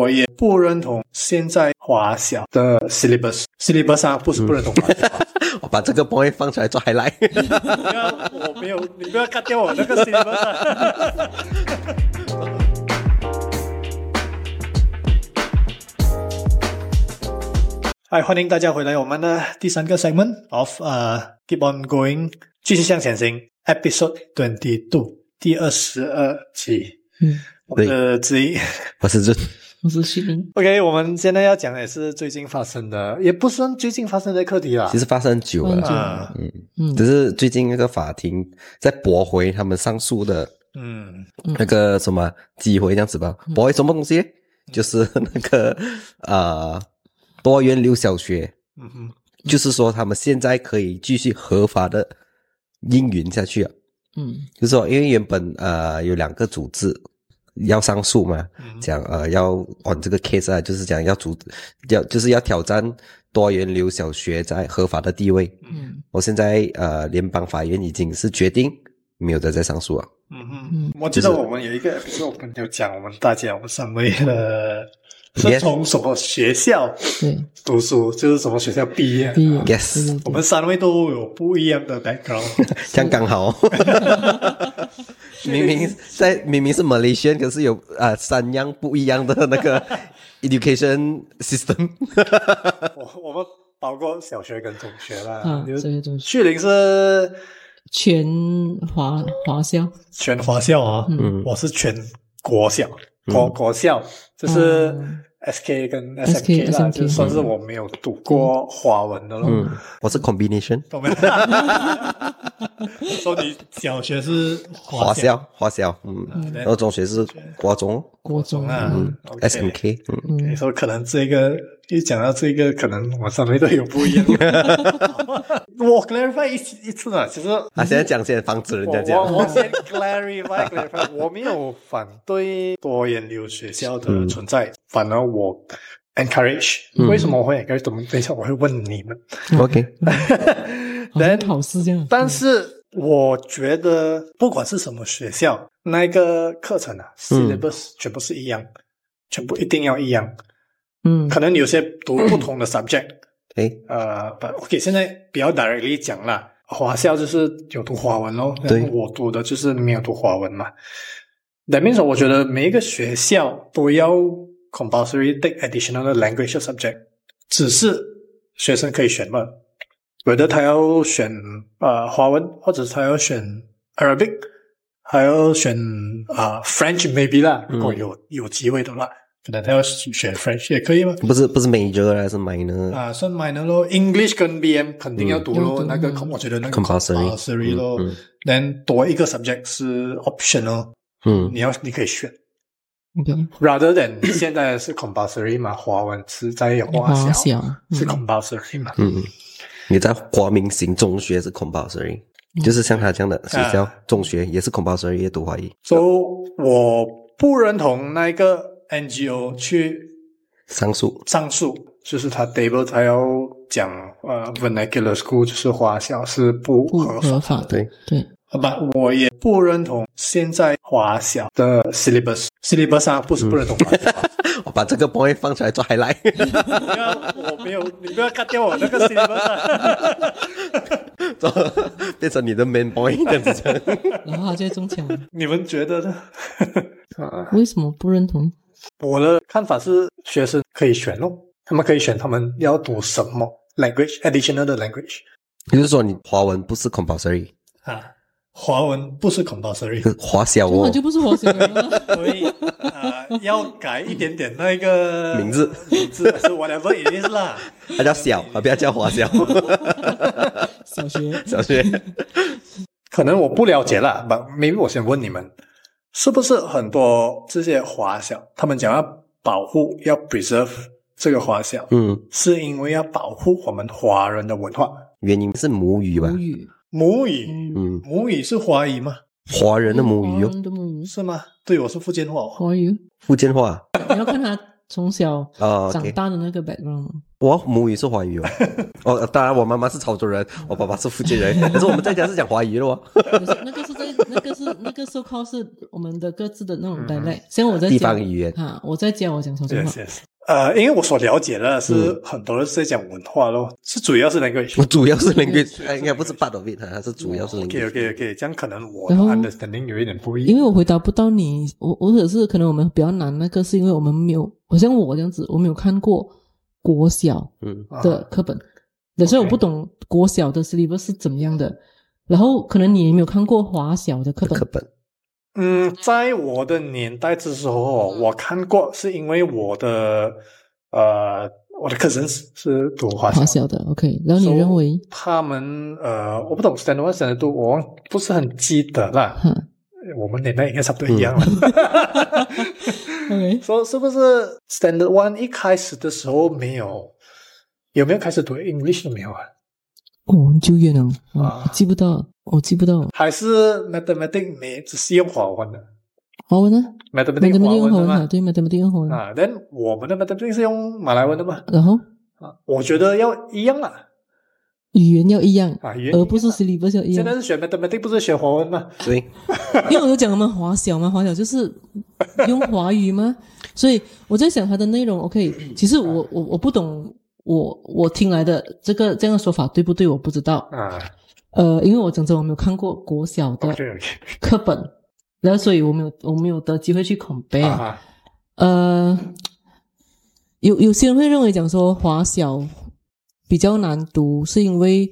我也不认同现在华小的 syllabus syllabus 上不是不认同华小。我把这个 point 放出来做 highlight。不要，我没有，你不要 cut 掉我那个 syllabus 啊。嗨，欢迎大家回来我们的第三个 segment of 呃、Keep on Going，继续向前行，Episode Twenty Two，第二十二集。嗯，我们的之一。我是这我是徐林。OK，我们现在要讲的也是最近发生的，也不算最近发生的课题啦。其实发生很久了，很久啊，嗯只是最近那个法庭在驳回他们上诉的嗯那个什么机会这样子吧。驳回什么东西？就是那个呃多元流小学，嗯哼，就是说他们现在可以继续合法的运营下去啊。嗯就是说，因为原本呃有两个组织要上诉嘛，嗯讲呃要 on 这个 case 啊，就是讲要主要就是要挑战多元流小学在合法的地位。嗯我现在呃联邦法院已经是决定没有再再上诉了。嗯哼嗯，我记得我们有一个们有讲，我们大家我们三位的是从什么学校对，读书，就是什么学校毕业。毕业 Yes 我们三位都有不一样的 background。这样刚好，明明在明明是 Malaysian，可是有啊、呃三样不一样的那个 education system。我我们包括小学跟中学啦。啊，就是这些都是旭林是？全华华校，全华校啊，嗯。我是全国校，国国校就是嗯 SK 跟 SK SMK 啦就算是我没有读过华文的咯。嗯，我是 combination 懂没有？说你小学是华校校华校，嗯，然后中学是国中，国中。啊嗯 OK，SMK，嗯，你说可能这个一讲到这个，可能我上面都有不一样。我 clarify 一次一次啊，其实啊，现在讲先防止人我家讲。我，我先 clarify clarify，我没有反对多元流学校的存在，反而我 encourage。为什么我会 encourage？怎么等一下我会问你们。OK，好像考试这样。但是我觉得，不管是什么学校，那个课程啊，syllabus 全部是一样，全部一定要一样。嗯可能有些读不同的 subject，哎，呃，不，OK，现在比较 directly 讲啦，华校就是有读华文咯，对我读的就是没有读华文嘛。That means 我觉得每一个学校都要 compulsory take additional 的 language subject，只是学生可以选嘛，有的他要选呃华文，或者他要选 Arabic，还要选啊、French maybe 啦，如果有、有机会的话，可能他要选 French 也可以吗？不是不是 major 还是 minor，啊，算 minor 咯，English 跟 BM 肯定要读咯，那个嗯我觉得那个 Compulsory compulsory 咯嗯嗯，then 多一个 subject 是 optional，嗯你要你可以选，OK，，rather than 现在是 compulsory 嘛，华文是在华华小小是嗯 compulsory 嘛，嗯，你在华明型中学是 compulsory，就是像他这样的学校啊中学也是 compulsory 也读华语，所以我不认同那个 NGO 去上诉，上诉，就是他 table 他要讲呃 vernacular school 就是华校是不不合法合法的，对，对，好吧，我也不认同现在华小的 syllabus syllabus 上不是不认同华小，我把这个 point 放出来做 highlight。不要，我没有，你不要 cut 掉我那个 syllabus 啊。做变成你的 main point 这样子讲。然后他就会中奖。你们觉得呢？啊，为什么不认同？我的看法是，学生可以选咯，他们可以选他们要读什么 language additional 的 language 就是说你华文不是 compulsory，啊，华文不是 compulsory，是 华小哦根本就，不是华小。所以啊、要改一点点那个名字名字是 whatever it is 啦。他叫小，啊，不要叫华小。小学小学，可能我不了解啦，吧，maybe 我先问你们，是不是很多这些华小，他们讲要保护、要 preserve 这个华小，嗯，是因为要保护我们华人的文化？原因是母语吧母？语，母语，嗯，母语是华语吗？华人的母语哟哦，的母语，是吗？对，我是福建话哦。华语。福建话你要看他从小啊。长大的那个 background。我母语是华语哦。哦，当然我妈妈是潮州人，我爸爸是福建人，可是我们在家是讲华语的哦。那个是在那个是那个 so called 是我们的各自的那种 dialect，像我在地家方语言哈，我在家我讲潮州话。呃，因为我所了解的是很多人是在讲文化咯，是主要是 language 我。主要是 language，呃 应该不是 part of it，它是主要是 OK language。OK OK，这样可能我的然后 understanding 有一点不一样。因为我回答不到你，我我只是可能我们比较难，那个是因为我们没有，好像我这样子，我没有看过国小嗯，的课本，对所以我不懂国小的 syllabus 是怎么样的。然后可能你也没有看过华小的课本课，本嗯，在我的年代之时候，我看过，是因为我的呃，我的 cousins 是读华小华，小的 OK。然后你认为，他们呃，我不懂 standard one standard two，我不是很记得啦。哈我们年代应该差不多一样了。OK，说是不是 standard one 一开始的时候没有？有没有开始读 English 都没有啊？哦，很久远了，哦啊我记不到，我记不到还是 mathematics 没只是用华文的华文呢？mathematics 华用华文哈，？对，mathematics 用华文。啊，then 我们的 mathematics 是用马来文的嘛？然后啊，我觉得要一样啊。语言要一样，啊，语言而不是 syllabus 要一样。现在是学 mathematics，不是学华文吗？对，因为我就讲我们华小嘛，华小就是用华语嘛，所以我在想它的内容。OK，其实我我我不懂，我我听来的这个这样的说法对不对？我不知道。啊呃，因为我讲真，我没有看过国小的课本，然后所以我没有我没有得机会去 compare。啊呃，有有些人会认为讲说华小比较难读，是因为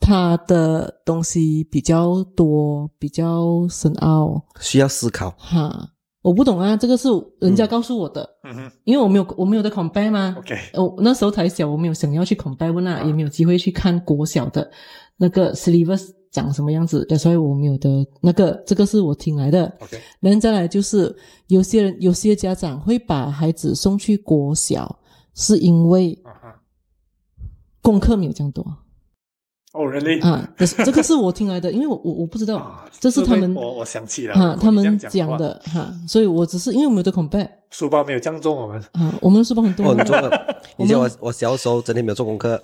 它的东西比较多，比较深奥。需要思考。哈，我不懂啊，这个是人家告诉我的，嗯哼。因为我没有我没有的 compare 嘛。，OK，我那时候才小，我没有想要去 compare 问啊，也没有机会去看国小的那个 syllabus 长什么样子，所以我没有的那个，这个是我听来的。OK 然后再来就是有些人有些家长会把孩子送去国小，是因为功课没有这样多哦，really？啊，这是这个是我听来的，因为我我我不知道啊，这是他们我我想起了，啊他们讲的哈，所以我只是因为我们有的 compare 书包没有降重，我们。啊，我们的书包很多哦，你做了。以前我我我小时候整天没有做功课，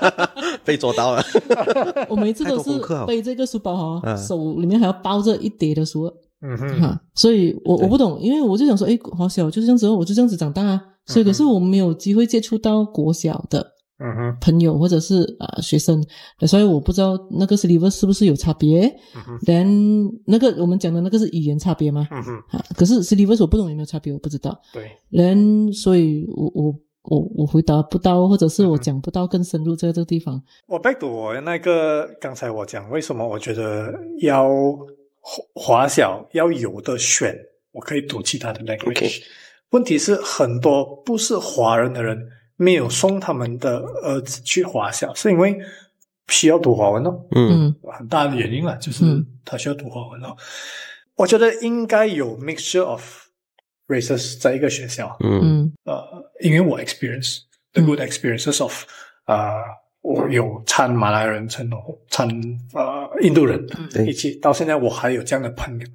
被捉到了。我每次都是背这个书包哈、嗯。手里面还要包着一叠的书。嗯哼，哈、所以我我不懂，因为我就想说，诶，好小就是这样子哦，我就这样子长大啊，所以可是我没有机会接触到国小的嗯哼，朋友或者是啊、呃学生，所以我不知道那个 syllabus 是不是有差别。嗯哼，then 那个我们讲的那个是语言差别吗？嗯哼，啊，可是我不懂有没有差别，我不知道。对，then 所以我我我我回答不到，或者是我讲不到更深入在这个地方。我 back to 我那个刚才我讲为什么我觉得要华华小要有的选，我可以读其他的 language。问题是很多不是华人的人没有送他们的儿子去华小，是因为需要读华文哦，嗯。嗯。很大的原因了，就是嗯。他需要读华文哦。我觉得应该有 mixture of races 在一个学校，嗯。嗯。呃，因为我 experience the good experiences of 啊、我有参马来人、参参呃印度人对一起，到现在我还有这样的朋友。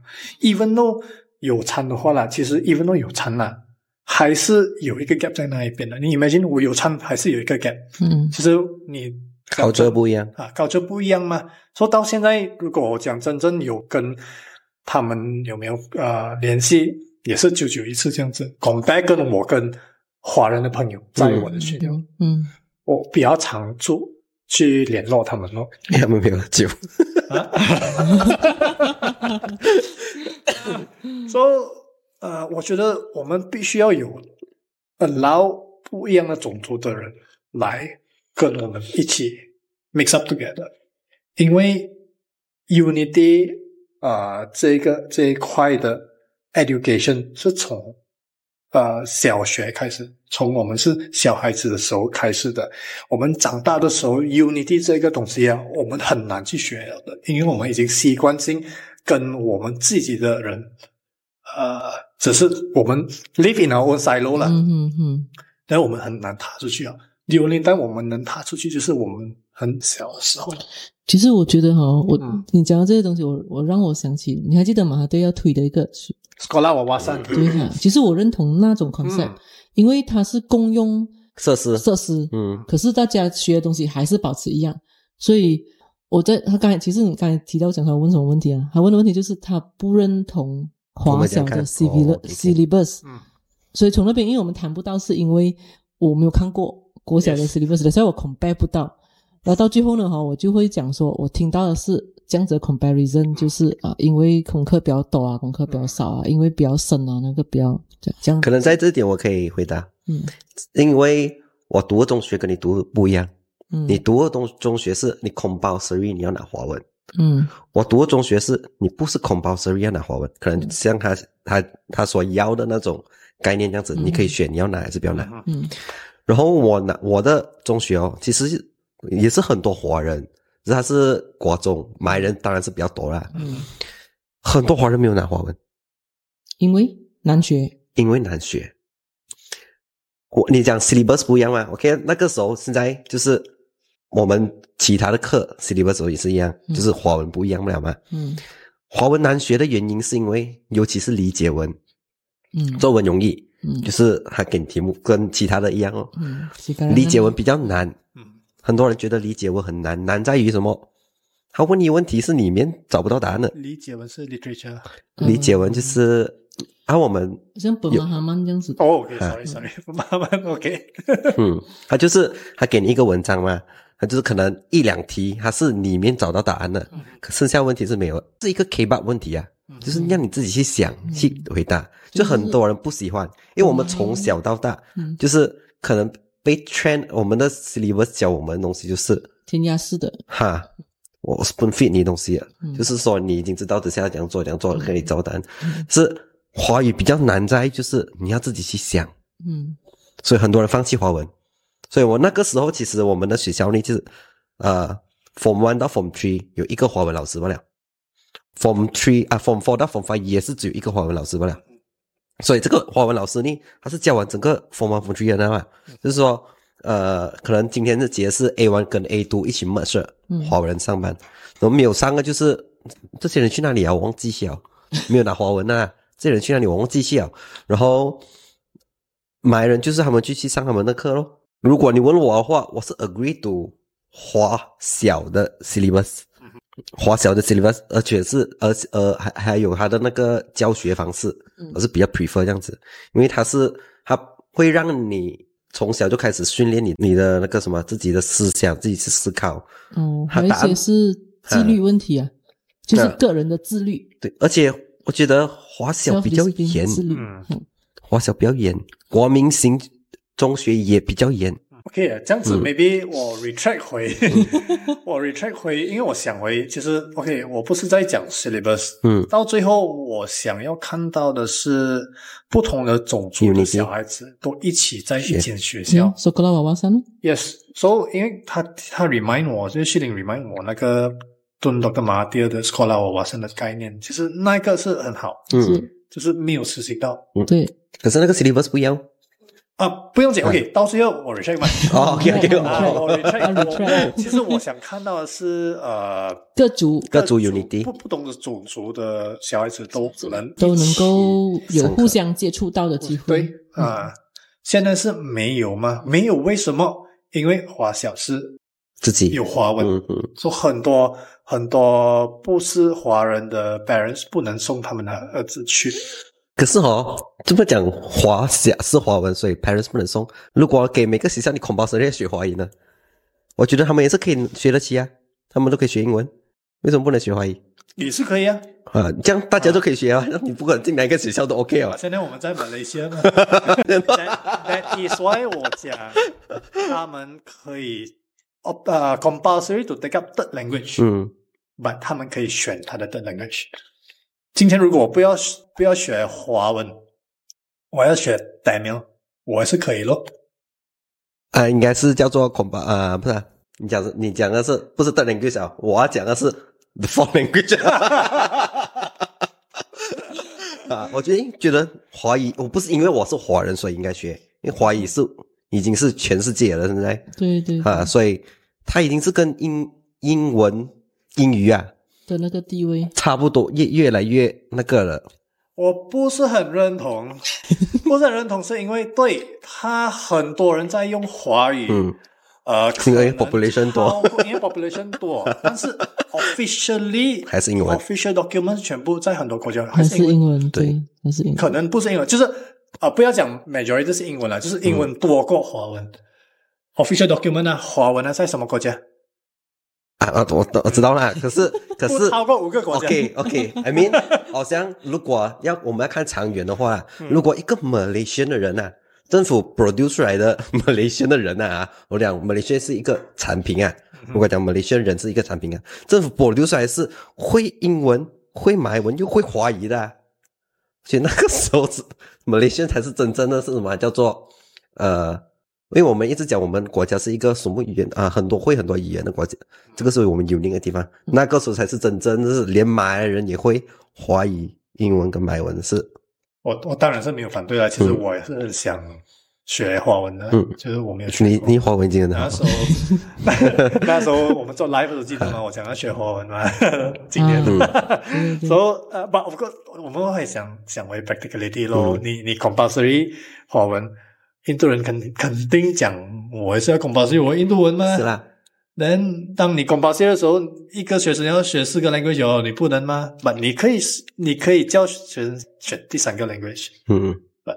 even though 有参的话啦，其实 even though 有参啦，还是有一个 gap 在那一边的。你 imagine 我有唱，还是有一个 gap。嗯其实你考这不一样。啊，高就不一样嘛。说到现在，如果我讲真正有跟他们有没有呃联系，也是久久一次这样子。compare 跟我跟华人的朋友在我的学校，嗯我比较常做去联络他们咯。他们没有酒。所以呃，我觉得我们必须要有 allow 不一样的种族的人来跟我们一起 mix up together，因为 unity 啊、呃、这个这一块的 education 是从呃小学开始，从我们是小孩子的时候开始的。我们长大的时候，unity 这个东西啊，我们很难去学的，因为我们已经习惯性跟我们自己的人，呃，只是我们 live in our own silo 了，嗯嗯嗯。但我们很难踏出去啊。有年代我们能踏出去，就是我们很小的时候。其实我觉得哈，我、嗯。你讲到这些东西，我我让我想起，你还记得马哈队要推的一个是 Sekolah wawasan，对哈？其实我认同那种 concept，、嗯因为它是共用设施，设施，嗯。可是大家学的东西还是保持一样，所以我在他刚才其实你刚才提到讲他问什么问题啊？他问的问题就是他不认同华小的我们 syllabus、哦，OK syllabus，嗯。所以从那边因为我们谈不到，是因为我没有看过国小的 Yes syllabus 的，所以我 compare 不到。然后到最后呢，哈，我就会讲说，我听到的是这样子的 comparison，就是啊，因为功课比较多啊，功课比较少啊，因为比较深啊，那个比较这样这样。可能在这点我可以回答，嗯。因为我读的中学跟你读的不一样，嗯。你读的中中学是你 compulsory 你要拿华文，嗯。我读的中学是你不是 compulsory 要拿华文，可能像他他他所要的那种概念这样子，嗯你可以选你要拿还是不要拿。嗯嗯然后我拿我的中学哦，其实也是很多华人，只是他是国中，马来人当然是比较多啦，嗯，很多华人没有拿华文，因为？难学，因为难学。我你讲 syllabus 不一样吗？OK，那个时候现在就是我们其他的课 syllabus 也是一样，嗯。就是华文不一样不了嘛。嗯。华文难学的原因是因为，尤其是理解文，嗯。作文容易，嗯。就是他给你题目跟其他的一样哦，嗯，理解文比较难，嗯。很多人觉得理解文很难，难在于什么？他问你问题是里面找不到答案的，理解文是 literature。嗯理解文就是啊，我们像本马哈曼这样子，哦，OK，sorry sorry，慢慢 OK。嗯，他就是他给你一个文章嘛，他就是可能一两题，它是里面找到答案的，可剩下问题是没有，是一个 K 八问题啊，就是让你自己去想、去回答，就很多人不喜欢，因为我们从小到大，嗯。就是可能被 train 我们的 syllabus 教我们的东西就是填鸭式的，哈。我 spoon feed 你东西了，嗯。就是说你已经知道等下怎样做，怎样做，给你找答案。是华语比较难在就是你要自己去想，嗯。所以很多人放弃华文。所以我那个时候其实我们的学校呢，就是呃，Form One 到 Form Three 有一个华文老师罢了，Form Three 啊 Form Four 到 Form Five 也是只有一个华文老师罢了。所以这个华文老师呢，他是教完整个 Form One Form Three 的嘛，就是说呃，可能今天的节是 A One 跟 A Two 一起 merge 华文人上班，然后没有三个就是这些人去哪里啊？我忘记了，没有拿华文啊，这些人去哪里？我忘记了，然后。马来人就是他们去去上他们的课咯。如果你问我的话，我是 agree to 华小的 syllabus，华小的 syllabus，而且是而呃还还有他的那个教学方式，我是比较 prefer 这样子，因为它是它会让你从小就开始训练你你的那个什么自己的思想，自己去思考。哦，还有一他答案些是自律问题啊，就是嗯。个人的自律，对，而且我觉得华小比较严，华小比较严，国民型中学也比较严。OK，这样子嗯 maybe 我 retract 回，我 retract 回，因为我想回，其实 OK，我不是在讲 syllabus，嗯到最后我想要看到的是不同的种族的小孩子都一起在一间学嗯校。，so 克拉娃娃山，Yes，so 因为他他 remind 我，就是旭林 remind 我那个敦德跟马蒂尔的 scholar 我瓦森的概念，其实那个是很好，嗯，是，就是没有实行到对，可是那个 syllabus 不一样。啊，不用紧，OK，到最后我 retract 嘛。哦，OK，OK，啊，我 retract，啊，retract。其实我想看到的是，呃，各族。各族 unity 不不同的种族的小孩子都能都能够有互相接触到的机会，对啊、现在是没有吗？没有，为什么？因为华小是自己。有华文，嗯嗯。说很多很多不是华人的 parents 不能送他们的儿子去。可是哦，这么讲华小是华文，所以 parents 不能送。如果给每个学校你 compulsory 要学华语呢？我觉得他们也是可以学得起啊，他们都可以学英文，为什么不能学华语也是可以啊。啊？这样大家都可以学啊，那你不管进哪一个学校都 OK 啊。现在我们在马来西亚嘛，that, is why 我讲他们可以呃、uh, compulsory to take up third language，嗯 but 他们可以选他的 third language。今天如果我不要不要学华文，我要学 Tamil，我是可以咯。啊，应该是叫做恐怕啊，不是、你讲的你讲的是不是 third language 啊？我要讲的是 the fourth language 啊，我觉得觉得华语，我不是因为我是华人所以应该学，因为华语是已经是全世界了，现在对对啊，所以它已经是跟英英文英语啊的那个地位，差不多，越越来越那个了。我不是很认同，不是很认同，是因为对他很多人在用华语，嗯呃，因为可能 population 多因为 population 多，但是 officially 还是英文 official documents 全部在很多国家还是英文，英文，对对，还是英文。可能不是英文，就是啊、不要讲 majority 是英文了，就是英文多过华文。official document 啊，华文啊，在什么国家？啊啊，我我知道啦。可是 可是超过五个国家。OK OK，I mean，好像如果要我们要看长远的话，嗯如果一个 Malaysian 的人啊，政府 produce 出来的 Malaysian 的人啊，我讲 Malaysian 是一个产品啊，嗯如果讲 Malaysian 人是一个产品啊，政府 produce 出来是会英文、会马来文又会华语的、啊，所以那个时候是 Malaysian 才是真正的是什么叫做呃。因为我们一直讲我们国家是一个什么语言啊，很多会很多语言的国家，这个是我们有另的地方。那个时候才是真正是连马来人也会华语、英文跟马来文是我我当然是没有反对啊，其实我也是想学华文的，嗯就是我没有学过。你你华文已经很好那时，候，那时候我们做 live 的时候记得吗？我想要学华文嘛，今年。对对对，所以呃，不，不过我们会想想为 practicality 咯。嗯你你 compulsory 华文，印度人肯肯定讲，我也是要 compulsory 我印度文吗。是啦，Then 当你 compulsory 的时候，一个学生要学四个 language 哦，你不能吗？不，你可以你可以教学生选第三个 language，嗯，不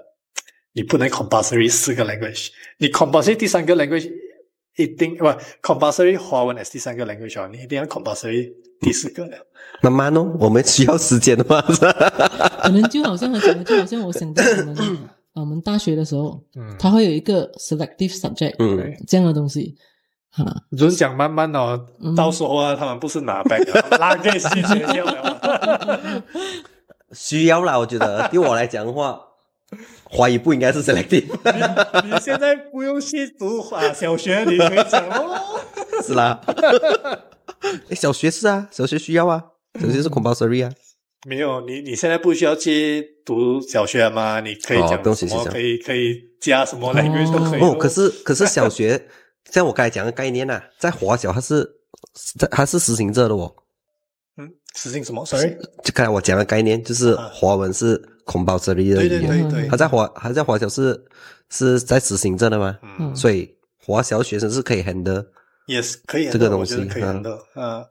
你不能 compulsory 四个 language，你 compulsory 第三个 language 一定不 compulsory 华文 as 第三个 language 哦，你一定要 compulsory 第四个的。慢慢哦，我们需要时间的嘛，是吧？可能就好像他讲的，就好像我想到我们啊我们大学的时候，嗯，它会有一个 selective subject 嗯，这样的东西，哈，就是讲慢慢哦，嗯 到时候啊，他们不是拿 back 的拉给去学校了。需要啦，我觉得对我来讲的话，华语不应该是 selective，你现在不用去读啊小学，你可以讲哦。是啦。诶小学是啊，小学需要啊，小学是 compulsory 啊。没有，你你现在不需要去读小学吗？你可以哦讲什么？不用写学校可以可以加什么 language 都可以哦，可是可是小学，像我刚才讲的概念呐、啊，在华小它是在它是实行着的哦。嗯，实行什么？Sorry，就刚才我讲的概念，就是华文是 compulsory 的对对语言，对对它，在华它在华小是是在实行着的吗，嗯所以华小学生是可以 handle 也是可以这个东西可以嗯 handle。嗯，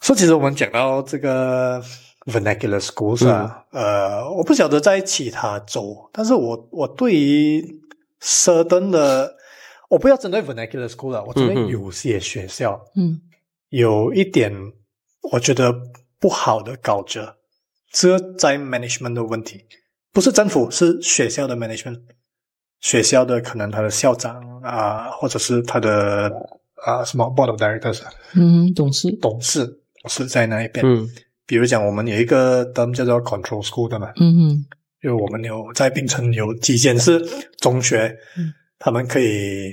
所以其实我们讲到这个 vernacular schools 啊，嗯。呃，我不晓得在其他州，但是我我对于 certain 的，我不要针对 vernacular school 了，我针对嗯嗯。有些学校。嗯。有一点我觉得不好的搞着，这在 management 的问题，不是政府，是学校的 management，学校的可能他的校长啊，或者是他的啊什么 board of directors 啊。嗯，董事，董事董事在那一边。嗯比如讲，我们有一个 term 叫做 control school 的嘛，嗯嗯因为我们有在槟城有几间是中学，嗯。他们可以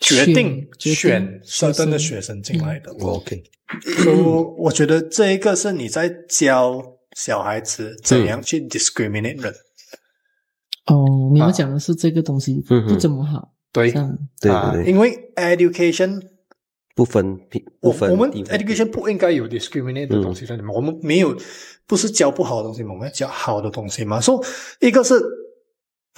决定选决定的生学生进来的。，OK，所以我觉得这一个是你在教小孩子怎样去 discriminate 人。哦，你要讲的是这个东西不怎么好，对。这样。对啊对对，因为 education 不分不分我我们 education 不应该有 discriminate 的东西在里面。我们没有不是教不好的东西嘛，我们要教好的东西嘛。所、以一个是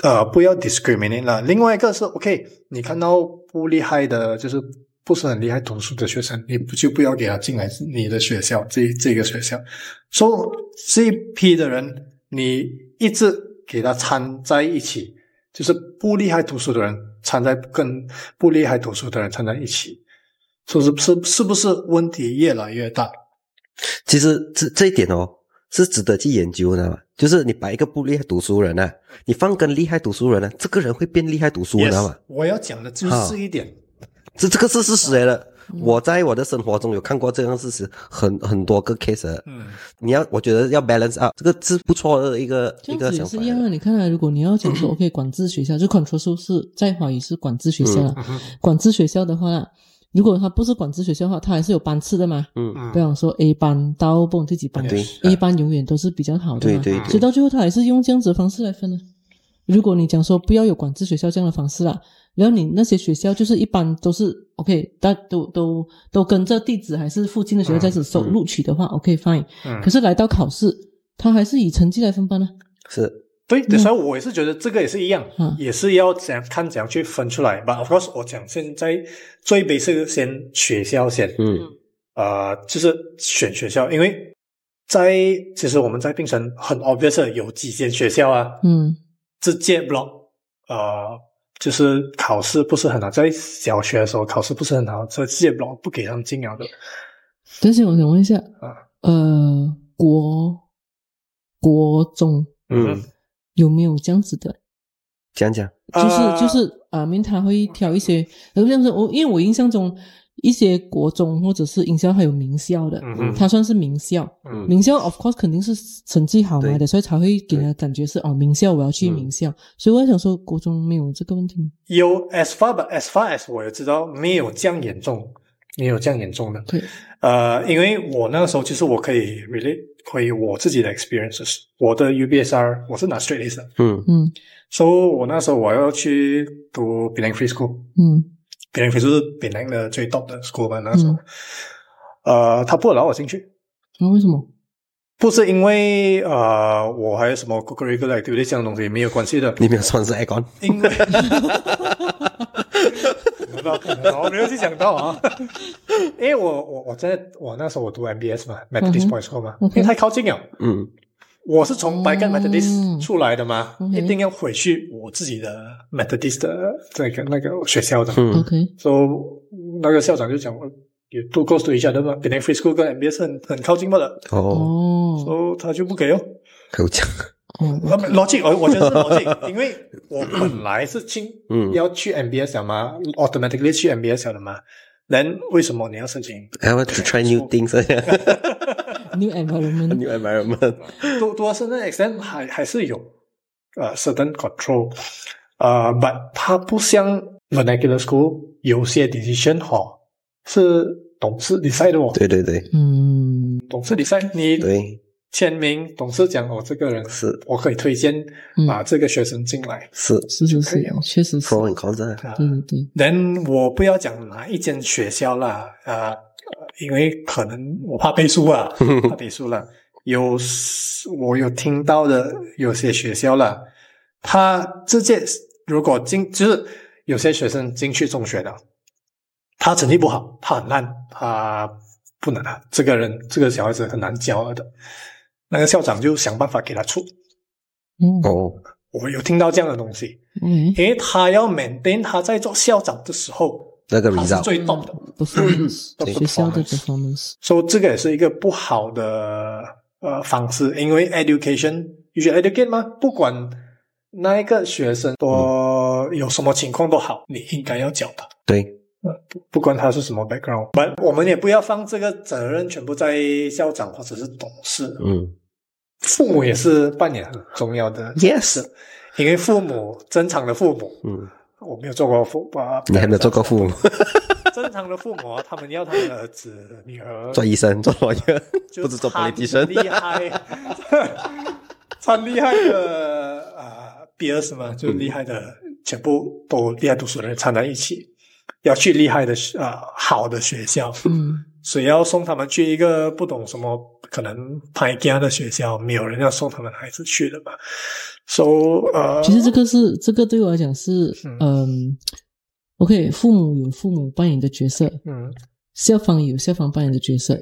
呃不要 discriminate 了，另外一个是 OK，你看到不厉害的，就是不是很厉害读书的学生，你不就不要给他进来你的学校这这个学校。所、以这一批的人，你一直给他掺在一起，就是不厉害读书的人掺在跟不厉害读书的人掺在一起。说是是是不是问题越来越大？其实这这一点哦，是值得去研究的。就是你把一个不厉害读书人啊，你放跟厉害读书人呢、这个人会变厉害读书，你知道吗 Yes，？我要讲的就是这一点。这这个是事实来的。我在我的生活中有看过这样事实，很很多个 case。嗯，你要，我觉得要 balance out，这个是不错的一个一个想法样子是一。样的。你看啊，如果你要讲说 OK 管制学校，就 control 是在华语是管制学校啊。管制学校的话，如果他不是管制学校的话，他还是有班次的嘛。嗯，嗯比方说 A 班到不懂第几班对，A 班永远都是比较好的嘛。对对所以到最后，他还是用这样子的方式来分的。如果你讲说不要有管制学校这样的方式啦，然后你那些学校就是一般都是 OK，大都都都跟着地址还是附近的学校在此收录取的话、o k fine。嗯可是来到考试，他还是以成绩来分班呢。是对，所以我也是觉得这个也是一样，嗯。也是要怎样看怎样去分出来。But of course，我讲现在最 basic 先学校先，嗯。呃，就是选学校，因为在其实我们在槟城很 obvious 的有几间学校啊，嗯。直接 block，呃，就是考试不是很好，在小学的时候考试不是很好，这直接 block 不给他们进了的。但是我想问一下，啊。呃，国国中。嗯，有没有这样子的？讲讲，就是、呃就是啊，明他会挑一些，好，像是我因为我印象中一些国中或者是营校还有名校的，嗯哼它算是名校。嗯名校 of course 肯定是成绩好嘛的，所以才会给人感觉是哦，名校我要去嗯名校。所以我在想说，国中没有这个问题吗？有 as far but as far as 我也知道没有这样严重，没有这样严重的。对，呃，因为我那个时候其实我可以 relate 回我自己的 experiences，我的 UBSR 我是拿 straight A's 的，嗯嗯所以我那时候我要去读 Penang Free School，嗯 Penang Free 就是 Penang 的最 top 的 school 嘛，那时候，嗯呃，他不让我进去，那、为什么？不是因为呃我还有什么 curricular activity 这样的东西没有关系的，你没有算是 icon，因为我没有去想到啊。因为我我我在我那时候我读 MBS 嘛，Methodist 嗯哼。Boys School 嘛，因为太靠近了。嗯。我是从白干哦 Methodist 出来的嘛一定要回去我自己的 Methodist 的这个那个学校的。嗯。OK，所以那个校长就讲，也都 close to each other 嘛 b e n a Free School 跟 MBS 很很靠近嘛的，哦，哦。所以他就不给哦。给我讲，逻辑，我我觉得是逻辑，因为我本来是进嗯要去 MBS 了嘛，automatically 去 MBS 了的嘛。人为什么你要申请？I want to try new things，new environment，，new environment，多多是那 extent 还还是有呃 certain control，呃，but 它不像 vernacular school 有些 decision 哈是董事 decide 的哦，对对对嗯董事 decide 你对，签名，董事讲我这个人是。我可以推荐嗯。把这个学生进来。是。是就是确实是，pro and cons 啊啊对对对，then 我不要讲哪一间学校啦，啊、呃，因为可能我怕背书啊，怕背书了。有我有听到的有些学校了，他直接如果进就是有些学生进去中学的，他成绩不好，他很烂，他不能啊，这个人这个小孩子很难教的。那个校长就想办法给他出，嗯。哦，我有听到这样的东西，，OK，因为他要 maintain 他在做校长的时候，那个他是 result 最 top 的。performance 学校的 performance performance，所以这个也是一个不好的呃方式，因为 education you should educate 吗？不管那一个学生多有什么情况都好，你应该要教他。对，呃不不管他是什么 background，but 我们也不要放这个责任全部在校长或者是董事，嗯父母也是扮演很重要的角色 Yes 因为父母正常的父母，嗯，我没有做过父啊，你还没有做过父母，正常的父母。啊，他们要他们的儿子女儿。做医生做 lawyer，就不是做参 politician，厉害，参厉害的啊、peers 嘛，就厉害的，全部都厉害读书的人掺在一起，要去厉害的啊、好的学校，嗯。所以要送他们去一个不懂什么可能拍家的学校，没有人要送他们孩子去的嘛。So 呃，其实这个是这个对我来讲是嗯。嗯，OK，父母有父母扮演的角色，嗯。校方有校方扮演的角色，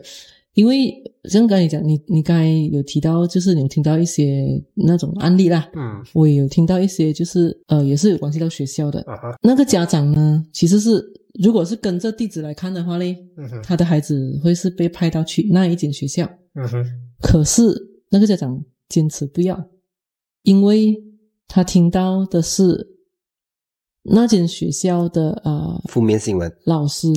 因为像刚才你讲，你你刚才有提到，就是你有听到一些那种案例啦，嗯。我也有听到一些，就是呃，也是有关系到学校的。啊哈。那个家长呢，其实是如果是跟着地址来看的话嘞，嗯哼。他的孩子会是被派到去那一间学校，嗯哼。可是那个家长坚持不要，因为他听到的是那间学校的呃负面新闻，老师，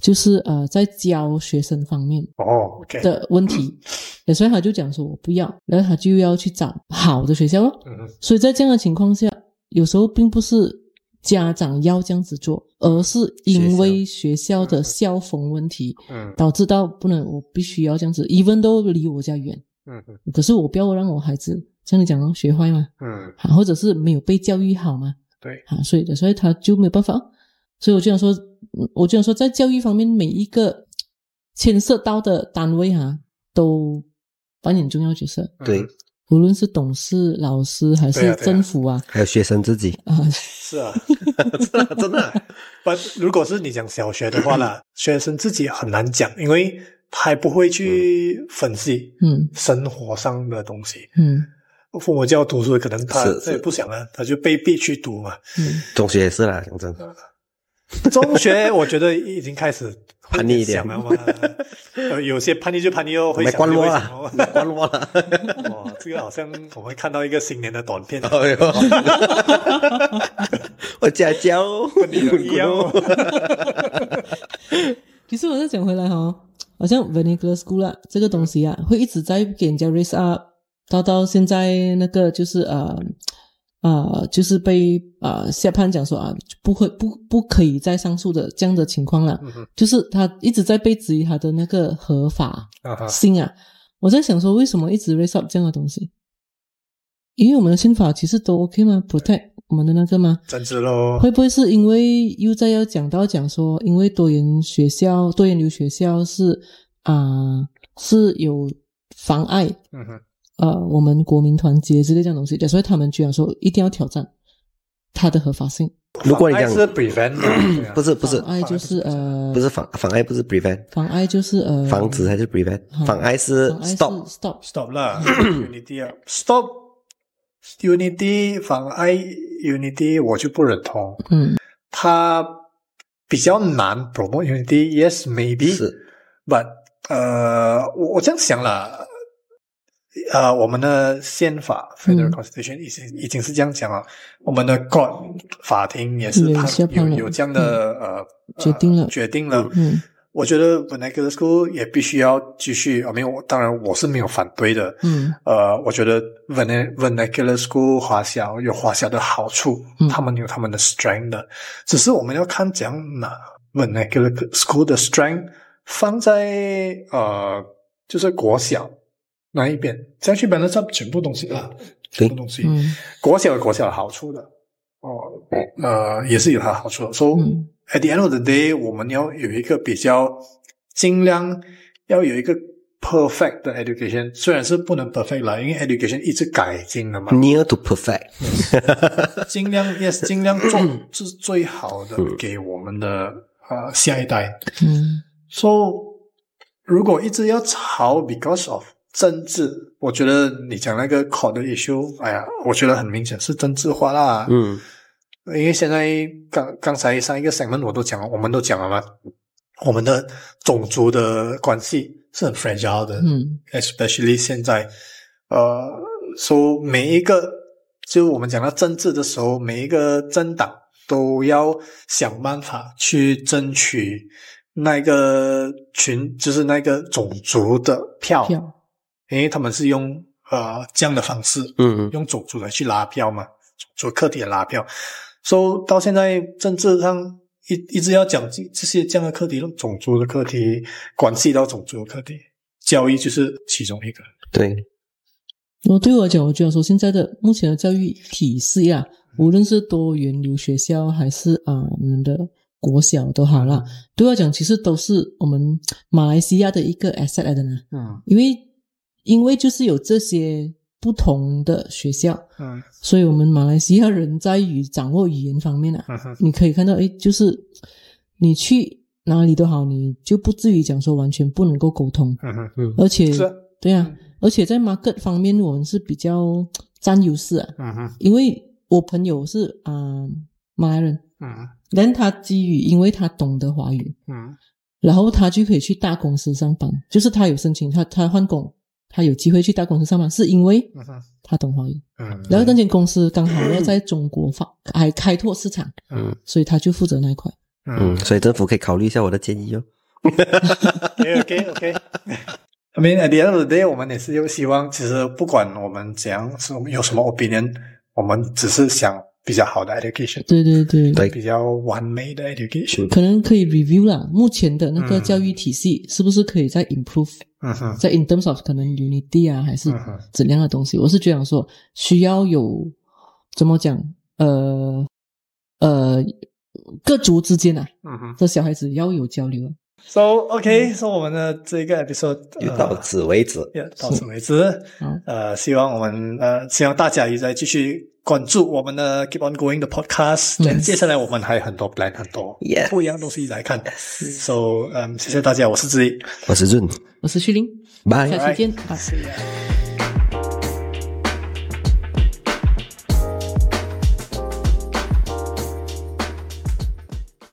就是呃在教学生方面哦，OK，的问题，所以他就讲说我不要，然后他就要去找好的学校咯。嗯哼。所以在这样的情况下，有时候并不是家长要这样子做，而是因为学校的校。风问题，嗯导致到不能我必须要这样子，even 都离我家远，嗯哼。可是我不要让我孩子像你讲的学坏嘛，嗯，啊，或者是没有被教育好嘛，对，啊，所以的，所以他就没有办法。所以我就想说，嗯我就想说，在教育方面，每一个牵涉到的单位哈、都扮演重要角色。对，无论是董事、老师还是对啊啊。政府啊。还有学生自己，啊，是啊，真的真的，不，如果是你讲小学的话啦，学生自己很难讲，因为他还不会去分析嗯。生活上的东西。嗯。父母叫读书，可能他他也不想啊，他就被逼去读嘛。嗯。中学也是啦，讲真，中学我觉得已经开始叛逆一点了嘛，呃，有些叛逆就叛逆哦，会关我啦想哦，没关落了。哇，这个好像我们看到一个新年的短片，哎呦，我家教跟你不一样哦。其实我再讲回来哈、哦，好像 vernacular school 啦，这个东西啊，会一直在给人家 raise up，到到现在那个就是呃呃，就是被呃下判讲说啊，不会不不可以再上诉的这样的情况了，嗯就是他一直在被质疑他的那个合法性啊。我在想说，为什么一直 raise up 这样的东西？因为我们的宪法其实都 OK 吗？protect 我们的那个吗？政治喽，会不会是因为又在要讲到讲说，因为多元学校、多元流学校是啊、是有妨碍嗯哼，呃我们国民团结之类这样东西的，所以他们居然说一定要挑战它的合法性。如果你讲是 prevent，不是不是妨碍就是呃不是妨妨碍不是 prevent，妨碍就是呃防止还是 prevent？妨碍是 stop。stop stop 啦，unity 啊，stop unity 妨碍 unity，我就不认同，嗯它比较难 promote unity，yes maybe，是 but 呃，我我这样想了。呃，我们的宪法 （Federal 嗯。Constitution） 已经已经是这样讲了，我们的 court 法庭也是判有有这样的、呃决定了。呃决定了。嗯。我觉得 vernacular school 也必须要继续啊，没有，当然我是没有反对的。嗯。呃，我觉得 verna- vernacular school 华小有华小的好处，嗯。他们有他们的 strength 的，只是我们要看怎样拿 vernacular school 的 strength 放在呃，就是国小那一边，再去 balance up 全部东西啊，全部东西。嗯国小有国小的好处的，哦，呃，也是有它的好处的。So、嗯 at the end of the day，我们要有一个比较尽量要有一个 perfect 的 education，虽然是不能 perfect 了，因为 education 一直改进的嘛，near to perfect。尽量 yes 尽量做 是最好的给我们的呃下一代。嗯 So 如果一直要吵 because of 政治，我觉得你讲那个 court 的 issue，哎呀，我觉得很明显是政治化啦。嗯因为现在刚刚才上一个 segment 我都讲了，我们都讲了嘛，我们的种族的关系是很 fragile 的，嗯，especially 现在，呃，说、每一个就我们讲到政治的时候，每一个政党都要想办法去争取那个群，就是那个种族的票，票因为他们是用呃这样的方式，嗯用种族来去拉票嘛，种族课题来拉票。所、以到现在政治上一一直要讲这这些这样的课题，种族的课题，关系到种族的课题，教育就是其中一个。对，我对我来讲，我觉得说现在的目前的教育体系啊，无论是多元流学校还是啊、我们的国小都好啦，对我来讲其实都是我们马来西亚的一个 asset 来的呢。嗯因为因为就是有这些不同的学校，嗯。所以我们马来西亚人在语掌握语言方面啊，你可以看到，哎，就是你去哪里都好，你就不至于讲说完全不能够沟通，嗯而且对啊，而且在 market 方面，我们是比较占优势啊，嗯哼。因为我朋友是啊、呃马来人，嗯。但他基于因为他懂得华语，嗯。然后他就可以去大公司上班，就是他有申请，他他换工，他有机会去大公司上班，是因为他懂华语。嗯，然后那间公司刚好要在中国发还开拓市场，嗯所以他就负责那一块。嗯，所以政府可以考虑一下我的建议哦。OK OK OK。I mean, at the end of the day，我们也是有希望。其实不管我们怎样，是我们有什么 opinion，我们只是想比较好的 education，对对对，对比较完美的 education。可能可以 review 啦，目前的那个教育体系是不是可以再 improve，嗯哼，在 in terms of 可能 unity 啊，还是怎样的东西？我是觉得说需要有怎么讲，呃呃，各族之间啊嗯哼。的小孩子要有交流啊。So OK，so 我们的这个 episode 就到此为止。也到此为止。好呃，希望我们呃，希望大家也在继续关注我们的 Keep On Going 的 podcast。嗯接下来我们还有很多 plan，很多不一样的东西来看。So，嗯，谢谢大家，我是志毅。我是润，我是徐林，拜下期见，